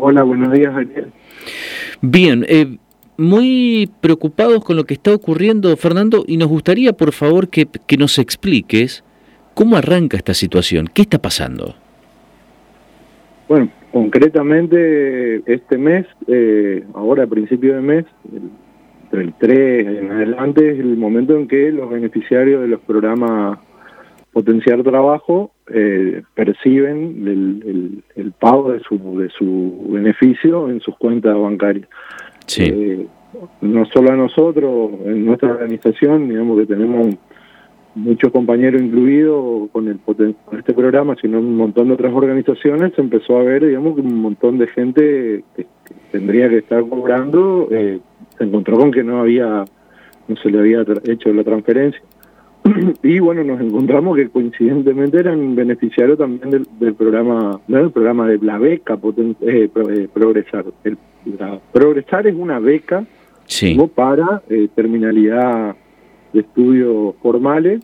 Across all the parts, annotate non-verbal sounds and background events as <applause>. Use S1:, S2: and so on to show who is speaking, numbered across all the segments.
S1: Hola, buenos días, Ariel.
S2: Bien, eh, muy preocupados con lo que está ocurriendo, Fernando, y nos gustaría, por favor, que, nos expliques cómo arranca esta situación, qué está pasando.
S1: Bueno, concretamente este mes, eh, ahora a principio de mes, entre el 3 en adelante, es el momento en que los beneficiarios de los programas Potenciar Trabajo eh, perciben el, pago de su, de su beneficio en sus cuentas bancarias. Eh, no solo a nosotros, en nuestra organización, digamos que tenemos muchos compañeros incluidos con, el, con este programa, sino un montón de otras organizaciones, se empezó a ver, digamos, que un montón de gente que, tendría que estar cobrando, eh, se encontró con que no había, no se le había hecho la transferencia. <laughs> y bueno, nos encontramos que coincidentemente eran beneficiarios también del, programa, ¿no? el programa de la beca eh, eh, Progresar. El, Progresar es una beca para eh, terminalidad de estudios formales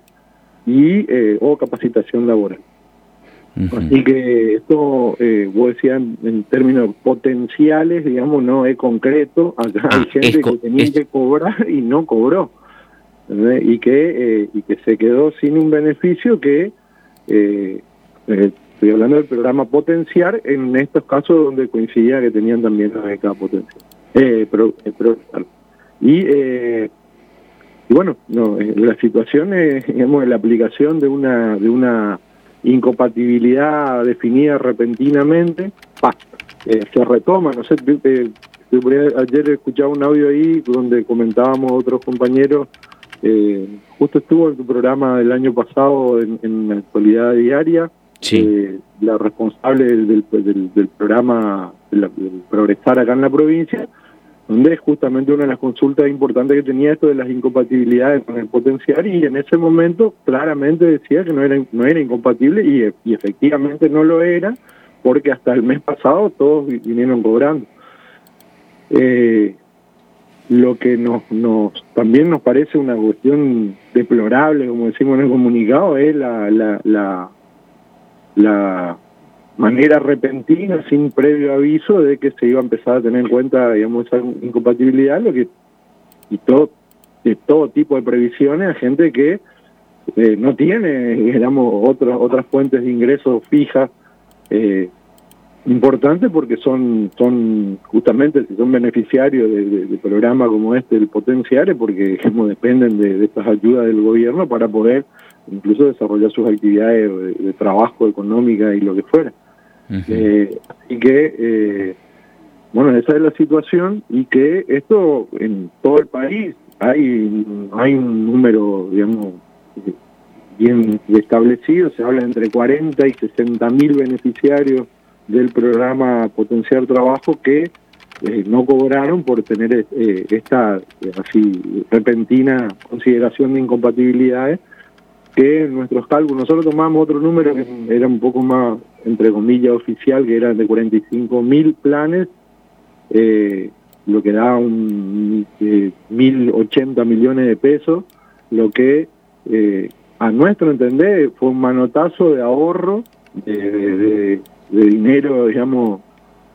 S1: y o capacitación laboral. Así que esto, eh, vos decías en, términos potenciales, digamos, no es concreto. Acá hay ah, gente que tenía que cobrar y no cobró y que eh, y que se quedó sin un beneficio que eh, eh, estoy hablando del programa potenciar en estos casos donde coincidía que tenían también la beca potencial eh, y, y bueno no la situación es digamos la aplicación de una de una incompatibilidad definida repentinamente. Se retoma no sé ayer escuchaba un audio ahí donde comentábamos otros compañeros eh, justo estuvo en tu programa del año pasado en, la actualidad diaria, eh, la responsable del, del, programa del Progresar acá en la provincia, donde es justamente una de las consultas importantes que tenía esto de las incompatibilidades con el potencial y en ese momento claramente decía que no era, no era incompatible y, y efectivamente no lo era porque hasta el mes pasado todos vinieron cobrando. Eh, lo que nos, nos también nos parece una cuestión deplorable, como decimos en el comunicado, es la, la, la, manera repentina, sin previo aviso, de que se iba a empezar a tener en cuenta, digamos, esa incompatibilidad, lo que y todo de todo tipo de previsiones a gente que eh, no tiene, digamos, otras otras fuentes de ingresos fijas eh, importante porque son son justamente si son beneficiarios de, programas como este el potenciar porque <laughs> dependen de, estas ayudas del gobierno para poder incluso desarrollar sus actividades de, trabajo económica y lo que fuera. Eh, así que eh, bueno esa es la situación y que esto en todo el país hay hay un número digamos bien establecido se habla entre 40 y 60 mil beneficiarios del programa Potenciar Trabajo que eh, no cobraron por tener eh, esta eh, así repentina consideración de incompatibilidades que en nuestros cálculos nosotros tomamos otro número que era un poco más entre comillas oficial que era de 45 mil planes lo que da un mil ochenta millones de pesos lo que a nuestro entender fue un manotazo de ahorro de dinero, digamos,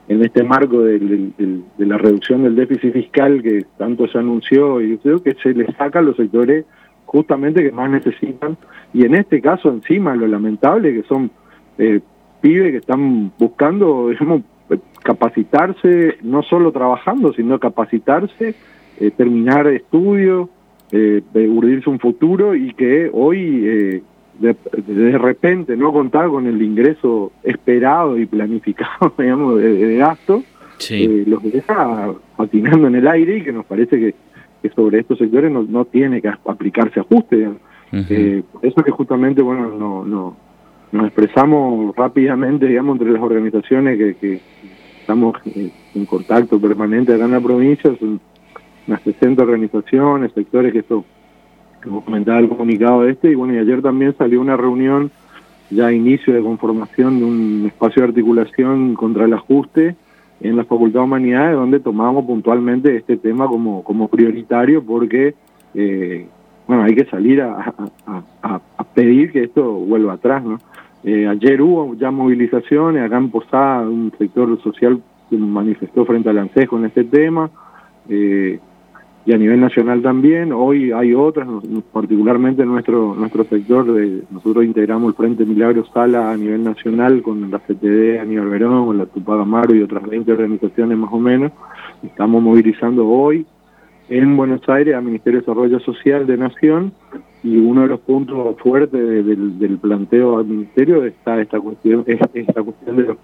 S1: en este marco de, la reducción del déficit fiscal que tanto se anunció y creo que se le saca a los sectores justamente que más necesitan. Y en este caso encima lo lamentable que son eh, pibes que están buscando digamos capacitarse no solo trabajando sino capacitarse eh, terminar estudios eh, urdirse un futuro y que hoy de, repente no contar con el ingreso esperado y planificado, <laughs> digamos, de, gasto, eh, los deja patinando en el aire y que nos parece que, sobre estos sectores no, no tiene que aplicarse ajuste. Eh, eso que justamente, bueno, no, no, nos expresamos rápidamente, digamos, entre las organizaciones que, que estamos en contacto permanente acá en la provincia, son unas 60 organizaciones, sectores que esto como comentaba el comunicado este, y bueno, y ayer también salió una reunión ya a inicio de conformación de un espacio de articulación contra el ajuste en la Facultad de Humanidades, donde tomamos puntualmente este tema como, como prioritario porque, eh, bueno, hay que salir a, pedir que esto vuelva atrás, ¿no? Eh, ayer hubo ya movilizaciones acá en Posada, un sector social manifestó frente al ANSES con este tema, eh, y a nivel nacional también. Hoy hay otras, particularmente en nuestro, nuestro sector, de, nosotros integramos el Frente Milagro Sala a nivel nacional con la CTD, nivel Verón, con la Tupac Amaro y otras 20 organizaciones más o menos. Estamos movilizando hoy en Buenos Aires al Ministerio de Desarrollo Social de Nación y uno de los puntos fuertes del, planteo al Ministerio está esta cuestión, es esta cuestión de los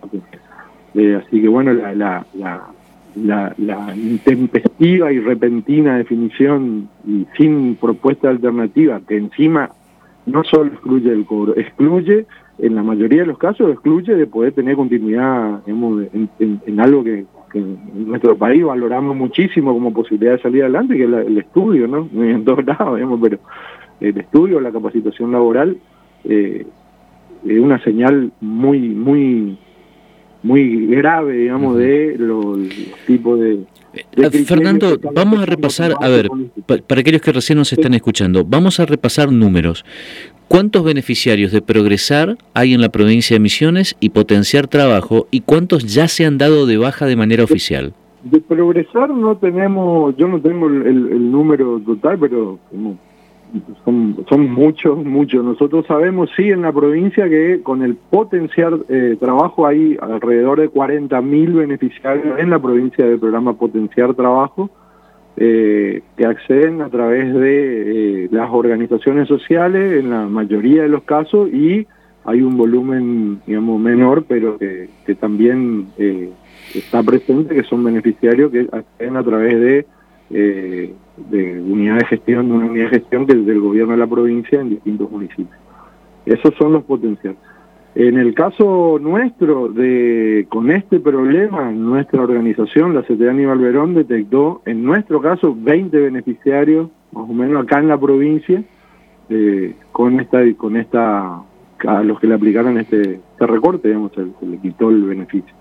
S1: eh, así que bueno, la, la, la, la, intempestiva y repentina definición y sin propuesta alternativa, que encima no solo excluye el cobro, excluye, en la mayoría de los casos, excluye de poder tener continuidad en, algo que, en nuestro país valoramos muchísimo como posibilidad de salir adelante, que es el estudio, ¿no? <laughs> En todos lados, digamos, pero el estudio, la capacitación laboral, eh, es una señal muy, muy muy grave, digamos, de los, tipos de...
S2: Eh, Fernando, vamos a repasar, a ver, para aquellos que recién nos están escuchando, vamos a repasar números. ¿Cuántos beneficiarios de Progresar hay en la provincia de Misiones y Potenciar Trabajo y cuántos ya se han dado de baja de manera oficial?
S1: De Progresar no tenemos, yo no tengo el, el número total, pero como son, son muchos, muchos. Nosotros sabemos, sí, en la provincia que con el potenciar eh, trabajo hay alrededor de 40.000 beneficiarios en la provincia del programa Potenciar Trabajo eh, que acceden a través de eh, las organizaciones sociales en la mayoría de los casos y hay un volumen, digamos, menor, pero que, que también está presente, que son beneficiarios que acceden a través de eh, de unidad de gestión, de una unidad de gestión que del gobierno de la provincia en distintos municipios. Esos son los potenciales. En el caso nuestro, de con este problema, nuestra organización, la CTA Aníbal Verón, detectó en nuestro caso 20 beneficiarios, más o menos acá en la provincia, eh, con esta, con esta, a los que le aplicaron este, este recorte, digamos, se le quitó el beneficio.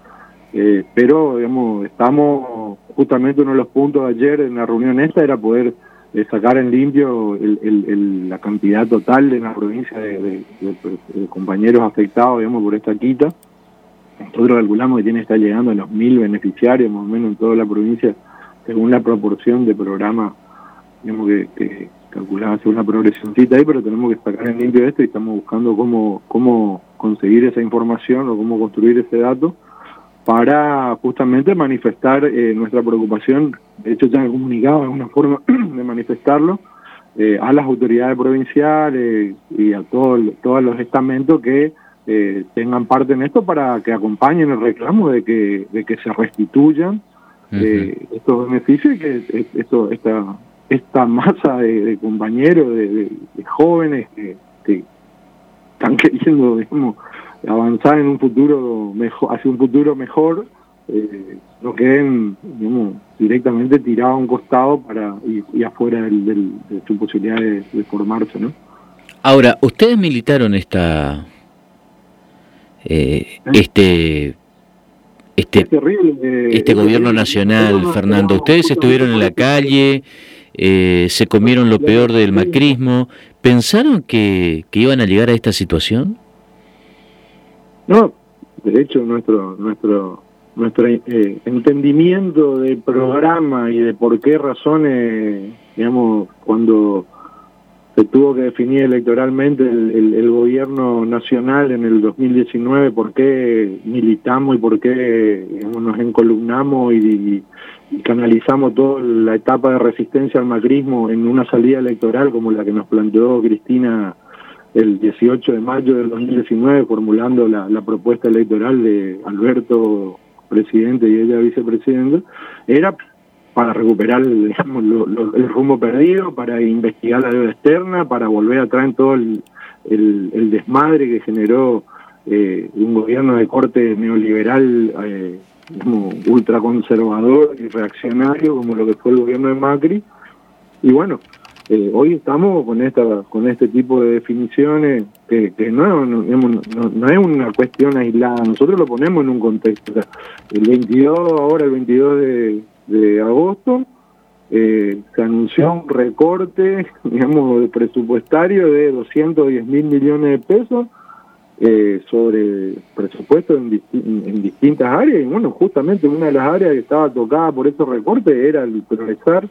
S1: Eh, pero, digamos, estamos, justamente uno de los puntos de ayer en la reunión esta era poder eh, sacar en limpio la cantidad total de la provincia de, compañeros afectados, digamos, por esta quita. Nosotros calculamos que tiene que estar llegando a los mil beneficiarios, más o menos, en toda la provincia, según la proporción de programa, digamos, que, que calculamos hacer una progresioncita ahí, pero tenemos que sacar en limpio esto y estamos buscando cómo, cómo conseguir esa información o cómo construir ese dato para justamente manifestar eh, nuestra preocupación, de hecho ya he comunicado, es una forma <clears throat> de manifestarlo, eh, a las autoridades provinciales y a todos los estamentos que eh, tengan parte en esto para que acompañen el reclamo de que, de que se restituyan estos beneficios y que esto, esta, esta masa de, compañeros, de, jóvenes que, que están queriendo, digamos, avanzar en un futuro mejor, hacia un futuro mejor, eh, no queden directamente tirados a un costado para y, afuera de su posibilidad de, formarse, ¿no?
S2: Ahora, ustedes militaron esta eh, este este este gobierno nacional, Fernando. Ustedes estuvieron en la calle, eh, se comieron lo peor del macrismo. ¿Pensaron que, que iban a llegar a esta situación?
S1: No, de hecho nuestro nuestro nuestro eh, entendimiento del programa y de por qué razones, digamos, cuando se tuvo que definir electoralmente el, gobierno nacional en el 2019, por qué militamos y por qué nos encolumnamos y, y, canalizamos toda la etapa de resistencia al macrismo en una salida electoral como la que nos planteó Cristina el 18 de mayo del 2019 formulando la, propuesta electoral de Alberto presidente y ella vicepresidenta, era para recuperar <laughs> el rumbo perdido, para investigar la deuda externa, para volver atrás en todo el, el, desmadre que generó eh, un gobierno de corte neoliberal eh, ultraconservador y reaccionario como lo que fue el gobierno de Macri. Y bueno, eh, hoy estamos con esta con este tipo de definiciones que, no, es una cuestión aislada, nosotros lo ponemos en un contexto. el 22, ahora el 22 de, agosto, eh, se anunció un recorte, <laughs> digamos, presupuestario de 210 mil millones de pesos eh, sobre presupuesto en, en, distintas áreas y bueno, justamente una de las áreas que estaba tocada por esos recortes era el progresar,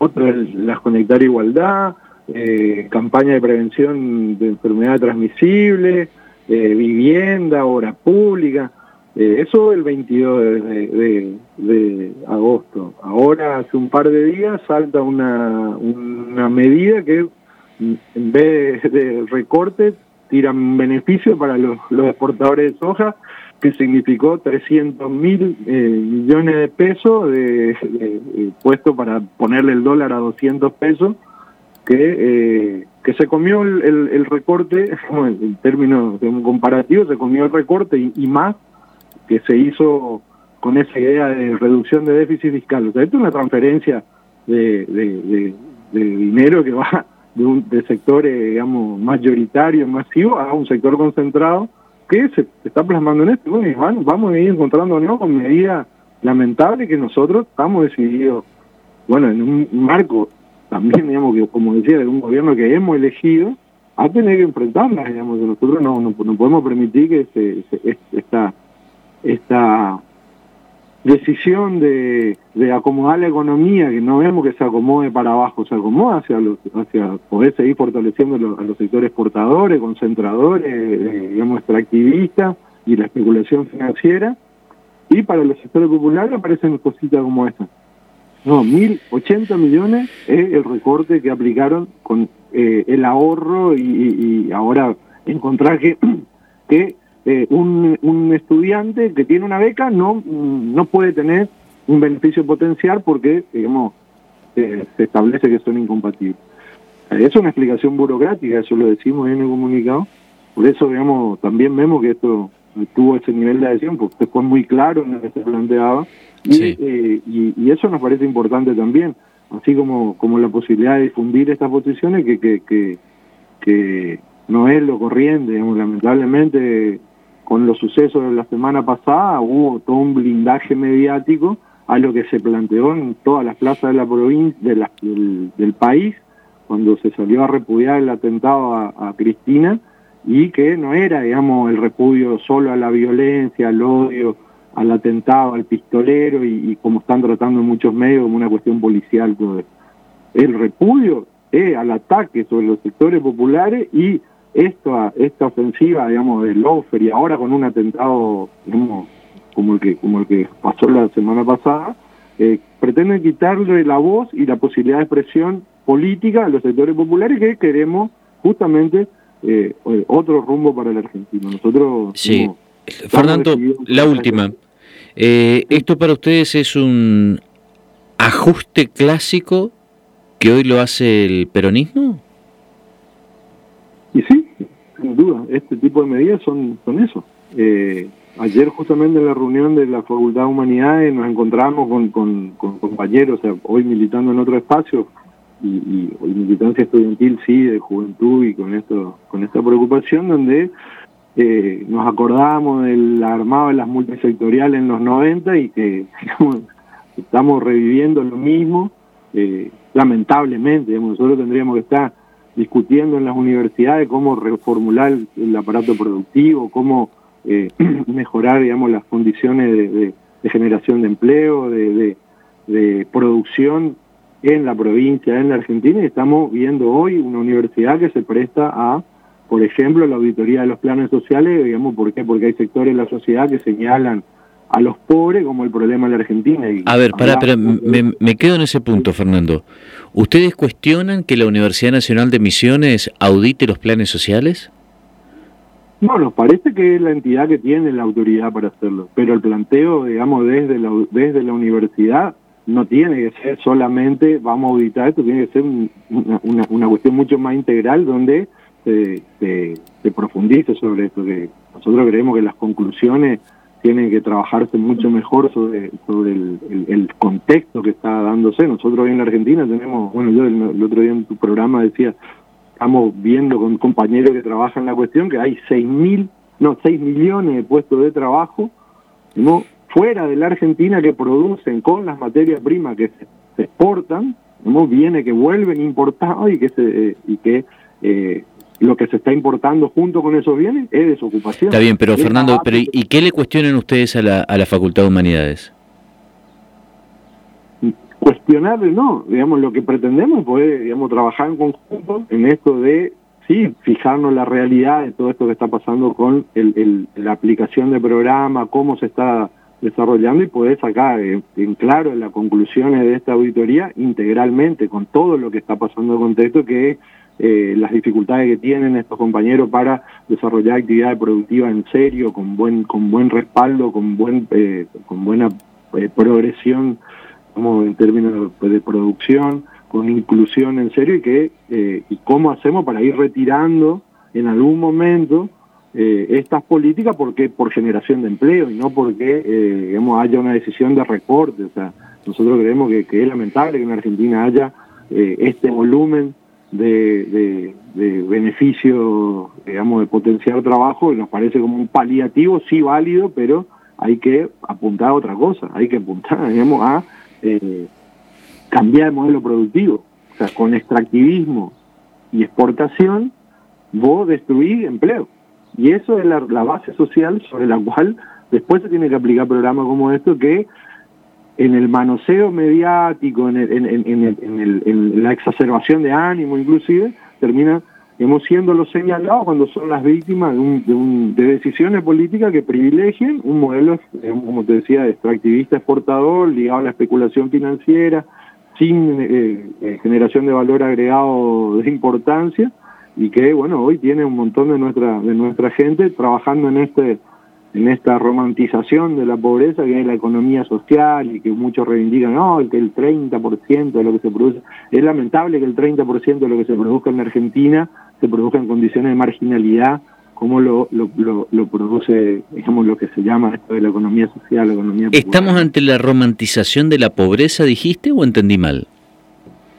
S1: otra la conectar igualdad, eh, campaña de prevención de enfermedad transmisible, eh, vivienda, obra pública, eh, eso el 22 de, de, agosto. Ahora, hace un par de días, salta una, una medida que en vez de recortes tiran beneficio para los, exportadores de soja, que significó 300 mil eh, millones de pesos de, puesto para ponerle el dólar a 200 pesos, que, eh, que se comió el, recorte, <laughs> en términos de un comparativo, se comió el recorte y, más que se hizo con esa idea de reducción de déficit fiscal. O sea, esto es una transferencia de, de dinero que va de, un, de sectores, digamos, mayoritarios, masivos, a un sector concentrado que se, está plasmando en esto. Bueno, vamos, a ir encontrándonos con medidas lamentables que nosotros estamos decididos, bueno, en un marco también, digamos, que como decía, de un gobierno que hemos elegido, a tener que enfrentarlas, digamos, nosotros no, no, podemos permitir que se, esta, esta decisión de, de, acomodar la economía, que no vemos que se acomode para abajo, se acomoda hacia, los, hacia poder seguir fortaleciendo a los sectores exportadores, concentradores, eh, digamos, extractivistas y la especulación financiera. Y para los sectores populares aparecen cositas como esta. No, 1.080 millones es el recorte que aplicaron con eh, el ahorro y, ahora encontrar que <clears throat> eh, un, un, estudiante que tiene una beca no, no puede tener un beneficio potencial porque, digamos, se establece que son incompatibles. Es una explicación burocrática, eso lo decimos en el comunicado. Por eso, digamos, también vemos que esto tuvo ese nivel de adhesión, porque fue muy claro en lo que se planteaba. Eh, y, y, eso nos parece importante también, así como, como la posibilidad de difundir estas posiciones, que, que, que, que no es lo corriente, digamos, lamentablemente con los sucesos de la semana pasada hubo todo un blindaje mediático a lo que se planteó en todas las plazas de la provincia del, país cuando se salió a repudiar el atentado a, Cristina y que no era, digamos, el repudio solo a la violencia, al odio, al atentado, al pistolero y, como están tratando en muchos medios como una cuestión policial. El repudio es al ataque sobre los sectores populares y esta, esta ofensiva, digamos, de Lofer y ahora con un atentado, como el que, como el que pasó la semana pasada, eh, pretenden quitarle la voz y la posibilidad de expresión política a los sectores populares que queremos justamente eh, eh, otro rumbo para el argentino. Nosotros...
S2: Sí. Fernando, la última. ¿Esto para ustedes es un ajuste clásico que hoy lo hace el peronismo?
S1: Duda, este tipo de medidas son, son eso. Eh, ayer justamente en la reunión de la Facultad de Humanidades nos encontramos con, con, compañeros, o sea, hoy militando en otro espacio, y, y, militancia estudiantil sí, de juventud y con esto con esta preocupación, donde eh, nos acordamos del armado de las multisectoriales en los 90 y que estamos reviviendo lo mismo, eh, lamentablemente, nosotros tendríamos que estar discutiendo en las universidades cómo reformular el aparato productivo, cómo eh, <clears throat> mejorar, digamos, las condiciones de, generación de empleo, de, producción en la provincia, en la Argentina, y estamos viendo hoy una universidad que se presta a, por ejemplo, la auditoría de los planes sociales, digamos, ¿por qué? Porque hay sectores de la sociedad que señalan a los pobres como el problema de la Argentina.
S2: a ver, para, pero me, me, quedo en ese punto, Fernando. ¿Ustedes cuestionan que la Universidad Nacional de Misiones audite los planes sociales?
S1: No, nos parece que es la entidad que tiene la autoridad para hacerlo, pero el planteo, digamos, desde la, desde la universidad no tiene que ser solamente vamos a auditar esto, tiene que ser una, una, cuestión mucho más integral donde se, se, se profundice sobre esto, que nosotros creemos que las conclusiones tiene que trabajarse mucho mejor sobre, sobre el, contexto que está dándose. Nosotros hoy en la Argentina tenemos, bueno, yo el, otro día en tu programa decía, estamos viendo con compañeros que trabajan la cuestión que hay 6 mil, no, 6 millones de puestos de trabajo ¿no? fuera de la Argentina que producen con las materias primas que se, exportan, ¿no? viene que vuelven importados y que se y que eh, lo que se está importando junto con esos bienes es desocupación.
S2: Está bien, pero Fernando, pero ¿y qué le cuestionan ustedes a la, a la Facultad de Humanidades?
S1: Cuestionarle no, digamos, lo que pretendemos es, digamos, trabajar en conjunto en esto de, sí, fijarnos la realidad de todo esto que está pasando con el, la aplicación de programa, cómo se está desarrollando y poder sacar en, claro las conclusiones de esta auditoría integralmente con todo lo que está pasando en el contexto que eh, las dificultades que tienen estos compañeros para desarrollar actividades productivas en serio, con buen, con buen respaldo, con, buen, eh, con buena eh, progresión como en términos de, producción, con inclusión en serio y que y cómo hacemos para ir retirando en algún momento estas políticas porque por generación de empleo y no porque digamos, haya una decisión de recorte. O sea, nosotros creemos que, que es lamentable que en Argentina haya este volumen de, de, beneficio, digamos, de potenciar trabajo, nos parece como un paliativo, sí válido, pero hay que apuntar a otra cosa, hay que apuntar, <laughs> digamos, a eh, cambiar el modelo productivo. O sea, con extractivismo y exportación, vos destruís empleo. Y eso es la, la base social sobre la cual después se tiene que aplicar programas como esto que en el manoseo mediático, en, en, la exacerbación de ánimo inclusive, termina hemos siendo los señalados cuando son las víctimas de, decisiones políticas que privilegien un modelo, como te decía, extractivista exportador, ligado a la especulación financiera, sin eh, eh, generación de valor agregado de importancia, y que bueno hoy tiene un montón de nuestra de nuestra gente trabajando en este en esta romantización de la pobreza que es la economía social y que muchos reivindican, no, que el 30% de lo que se produce, es lamentable que el 30% de lo que se produzca en Argentina se produzca en condiciones de marginalidad, como lo, lo, lo, produce, digamos, lo que se llama esto de la economía social, la economía
S2: ¿Estamos ante la romantización de la pobreza, dijiste, o entendí mal?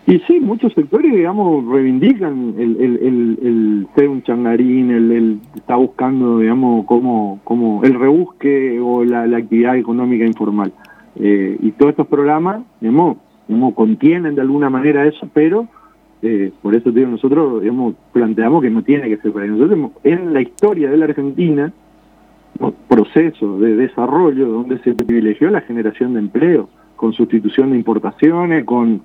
S1: Y sí, muchos sectores, digamos, reivindican el, el, el, ser un changarín, el, está buscando, digamos, como, como el rebusque o la, la actividad económica informal. Eh, y todos estos programas, digamos, digamos, contienen de alguna manera eso, pero eh, por eso digo, nosotros digamos, planteamos que no tiene que ser para nosotros. En la historia de la Argentina, proceso de desarrollo donde se privilegió la generación de empleo, con sustitución de importaciones, con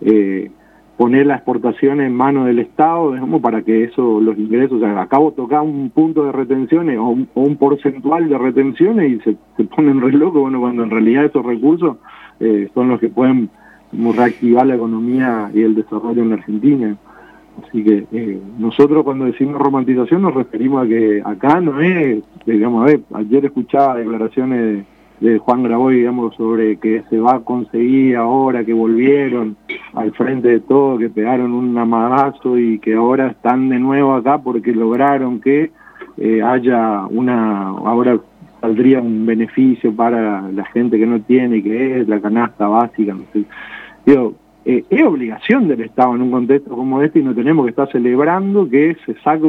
S1: eh, poner la exportación en manos del Estado, digamos, para que eso, los ingresos, o sea, acabo tocar un punto de retenciones o un, porcentual de retenciones y se, se ponen re loco, bueno, cuando en realidad esos recursos eh, son los que pueden reactivar la economía y el desarrollo en Argentina. Así que eh, nosotros cuando decimos romantización nos referimos a que acá no es, digamos, a ver, ayer escuchaba declaraciones de de Juan Graboy, digamos, sobre que se va a conseguir ahora que volvieron al frente de todo, que pegaron un amagazo y que ahora están de nuevo acá porque lograron que eh, haya una, ahora saldría un beneficio para la gente que no tiene, que es la canasta básica, no. Digo, eh, es obligación del Estado en un contexto como este y no tenemos que estar celebrando que se saque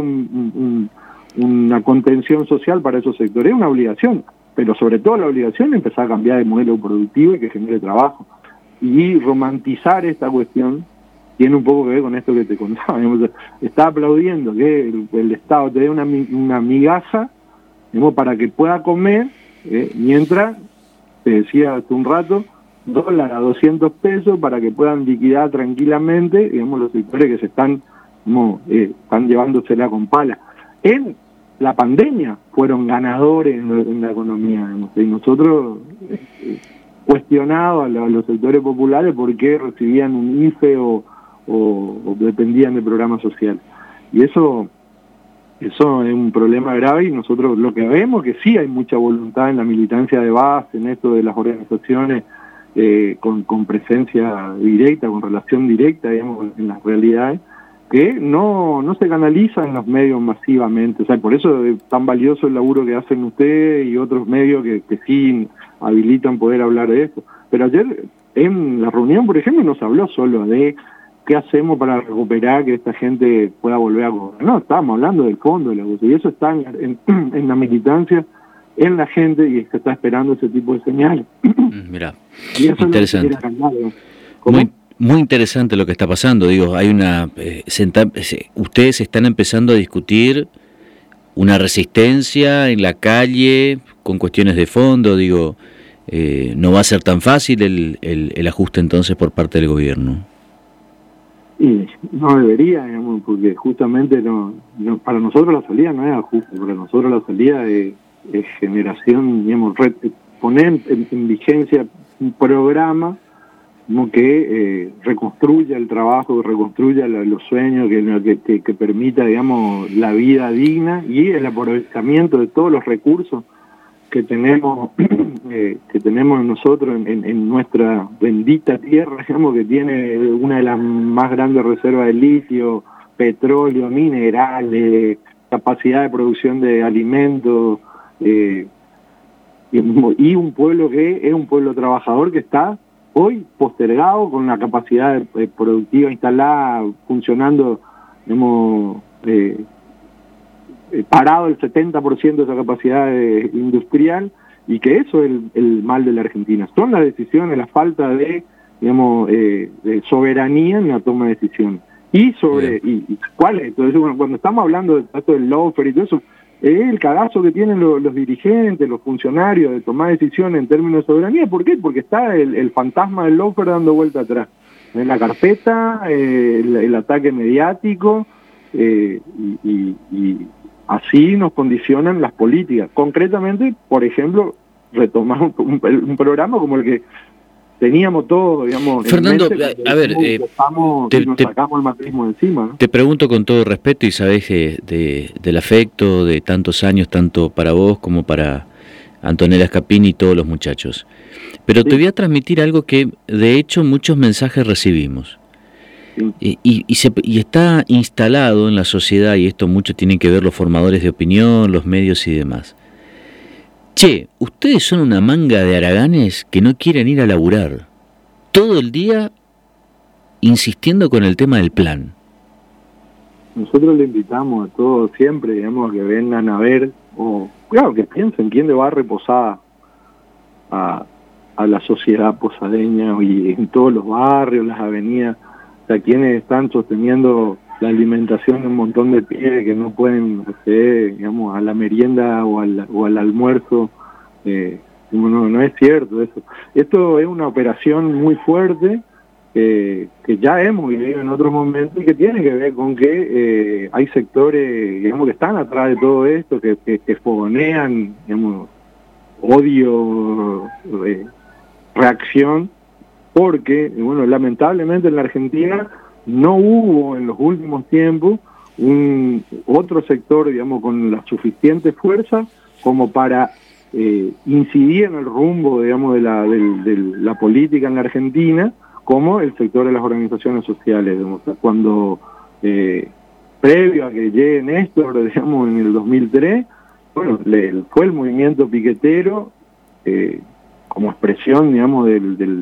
S1: una contención social para esos sectores, es una obligación pero sobre todo la obligación es empezar a cambiar de modelo productivo y que genere trabajo. Y romantizar esta cuestión tiene un poco que ver con esto que te contaba. <laughs> Está aplaudiendo que el, Estado te dé una, una migaja para que pueda comer, eh, mientras, te decía hace un rato, dólar a 200 pesos para que puedan liquidar tranquilamente, digamos, los sectores que se están, como, eh, están llevándosela con pala. La pandemia fueron ganadores en, la economía. Y nosotros eh, a, los sectores populares por qué recibían un IFE o, dependían de programas sociales. Y eso, eso es un problema grave y nosotros lo que vemos que sí hay mucha voluntad en la militancia de base, en esto de las organizaciones eh, con, con presencia directa, con relación directa, digamos, en las realidades que no, no se canaliza en los medios masivamente. O sea, por eso es tan valioso el laburo que hacen ustedes y otros medios que, que sí habilitan poder hablar de esto. Pero ayer en la reunión, por ejemplo, no se habló solo de qué hacemos para recuperar que esta gente pueda volver a gobernar. No, estábamos hablando del fondo de la Y eso está en, <clears throat> en, la militancia, en la gente, y se está esperando ese tipo de señales.
S2: Mm, mira, interesante. Muy interesante lo que está pasando. Digo, hay una. Eh, ustedes están empezando a discutir una resistencia en la calle con cuestiones de fondo. Digo, eh, no va a ser tan fácil el, el, ajuste entonces por parte del gobierno.
S1: Y no debería, digamos, porque justamente no, para nosotros la salida no es ajuste, para nosotros la salida es, generación, digamos, poner en vigencia un programa que eh, reconstruya el trabajo, reconstruya los sueños, que, que, permita, digamos, la vida digna y el aprovechamiento de todos los recursos que tenemos <clears throat> eh, que tenemos nosotros en, nuestra bendita tierra, digamos, que tiene una de las más grandes reservas de litio, petróleo, minerales, capacidad de producción de alimentos, eh, y un pueblo que es un pueblo trabajador que está hoy postergado con una capacidad productiva instalada, funcionando, hemos eh, eh, parado el 70% de esa capacidad eh, industrial y que eso es el, mal de la Argentina. Son las decisiones, la falta de, digamos, de soberanía en la toma de decisiones. Y sobre, y, y, cuál es, entonces cuando estamos hablando de esto del loafer y todo eso, es el cagazo que tienen los, dirigentes, los funcionarios de tomar decisiones en términos de soberanía. ¿Por qué? Porque está el, fantasma del lofer dando vuelta atrás. En la carpeta, eh, el, ataque mediático, eh, y, así nos condicionan las políticas. Concretamente, por ejemplo, retomamos un, programa como el que teníamos todo, digamos.
S2: Fernando, a ver, eh,
S1: te, nos sacamos el macrismo encima.
S2: Te pregunto con todo respeto y sabes de, del afecto de tantos años, tanto para vos como para Antonella Scapini y todos los muchachos. Pero te voy a transmitir algo que de hecho muchos mensajes recibimos. Y, y, se, y, está instalado en la sociedad, y esto mucho tienen que ver los formadores de opinión, los medios y demás. Che, ustedes son una manga de haraganes que no quieren ir a laburar. Todo el día insistiendo con el tema del plan.
S1: Nosotros le invitamos a todos siempre, digamos, que vengan a ver, o claro, que piensen quién le va a reposar a, a la sociedad posadeña y en todos los barrios, las avenidas, o quienes están sosteniendo la alimentación de un montón de pibes que no pueden acceder, digamos, a la merienda o al, o al almuerzo. Eh, no, no es cierto eso. Esto es una operación muy fuerte que ya hemos vivido en otros momentos y que tiene que ver con que eh, hay sectores, digamos, que están atrás de todo esto, que, que, fogonean, digamos, odio, eh, reacción, porque, bueno, lamentablemente en la Argentina no hubo en los últimos tiempos un otro sector, digamos, con la suficiente fuerza como para eh, incidir en el rumbo, digamos, de la, de, la política en la Argentina, como el sector de las organizaciones sociales. cuando, eh, previo a que llegue Néstor, digamos, en el 2003, bueno, fue el movimiento piquetero, eh, como expresión, digamos, de,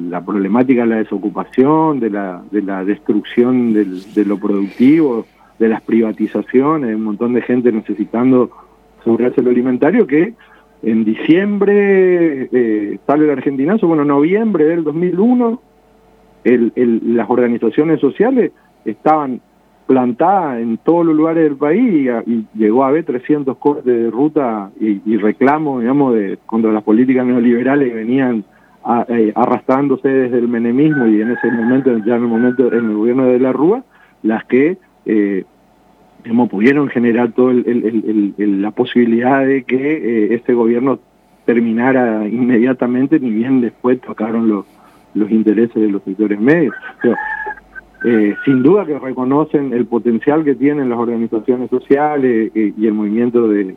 S1: la problemática de la desocupación, de la, de la destrucción de lo productivo, de las privatizaciones, un montón de gente necesitando asegurarse lo alimentario, que en diciembre eh, sale el argentinazo, bueno, noviembre del 2001, las organizaciones sociales estaban plantada en todos los lugares del país y, llegó a haber 300 cortes de ruta y, reclamos, digamos, de, contra las políticas neoliberales que venían eh, arrastrándose desde el menemismo y en ese momento, ya en el momento, en el gobierno de la Rúa, las que eh, pudieron generar toda la posibilidad de que eh, este gobierno terminara inmediatamente, ni bien después tocaron los, los intereses de los sectores medios. Eh, sin duda que reconocen el potencial que tienen las organizaciones sociales eh, y el movimiento de,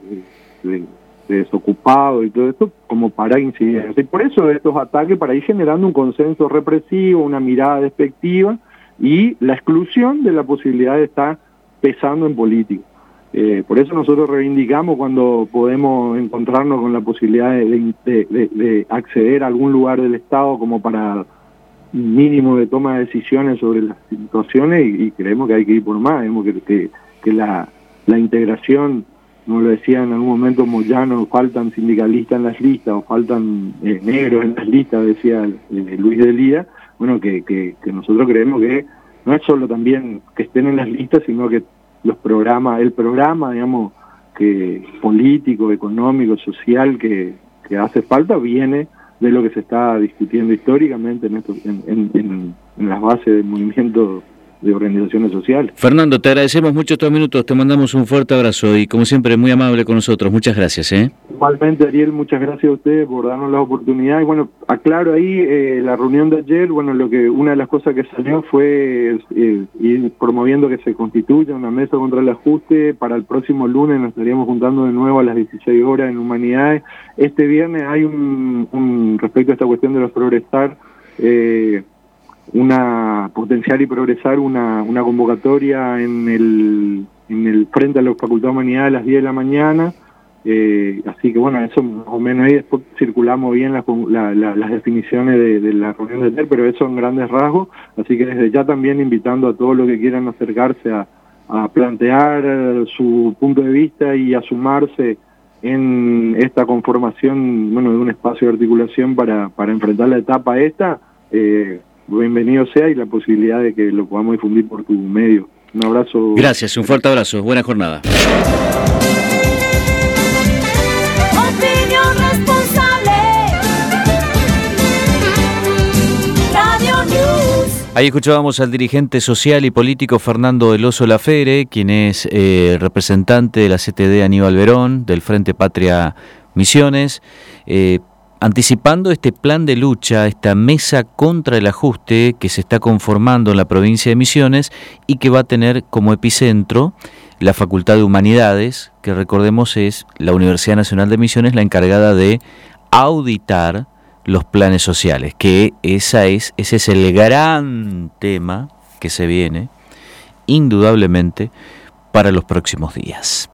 S1: desocupados y todo esto como para incidir. Y por eso estos ataques, para ir generando un consenso represivo, una mirada despectiva y la exclusión de la posibilidad de estar pesando en política. Eh, por eso nosotros reivindicamos cuando podemos encontrarnos con la posibilidad de acceder a algún lugar del Estado como para mínimo de toma de decisiones sobre las situaciones y, creemos que hay que ir por más, vemos que, que, la, la, integración, como lo decía en algún momento Moyano, faltan sindicalistas en las listas o faltan eh, negros en las listas, decía eh, Luis Delía, bueno, que, que, nosotros creemos que no es solo también que estén en las listas, sino que los programas, el programa, digamos, que político, económico, social que, que hace falta viene de lo que se está discutiendo históricamente en, en, en, en las bases del movimiento de organizaciones sociales.
S2: Fernando, te agradecemos mucho estos minutos, te mandamos un fuerte abrazo y como siempre muy amable con nosotros, muchas gracias. ¿eh?
S1: Igualmente Ariel, muchas gracias a ustedes por darnos la oportunidad y bueno, aclaro ahí eh, la reunión de ayer, bueno, lo que una de las cosas que salió fue eh, ir promoviendo que se constituya una mesa contra el ajuste, para el próximo lunes nos estaríamos juntando de nuevo a las 16 horas en Humanidades, este viernes hay un, un respecto a esta cuestión de los progresar, eh, una potenciar y progresar una, una convocatoria en el, en el frente a la Facultad de Humanidad a las 10 de la mañana. Eh, así que bueno, eso más o menos ahí después circulamos bien las, las definiciones de, la reunión de TER, pero eso en grandes rasgos. Así que desde ya también invitando a todos los que quieran acercarse a, a plantear su punto de vista y a sumarse en esta conformación bueno, de un espacio de articulación para, para enfrentar la etapa esta. Eh, bienvenido sea y la posibilidad de que lo podamos difundir por tu medio. Un abrazo.
S2: Gracias, un fuerte abrazo. Buena jornada. Ahí escuchábamos al dirigente social y político Fernando Eloso Lafere, quien es eh, representante de la CTD Aníbal Verón, del Frente Patria Misiones. Eh, anticipando este plan de lucha, esta mesa contra el ajuste que se está conformando en la provincia de Misiones y que va a tener como epicentro la Facultad de Humanidades, que recordemos es la Universidad Nacional de Misiones la encargada de auditar los planes sociales, que esa es, ese es el gran tema que se viene, indudablemente, para los próximos días.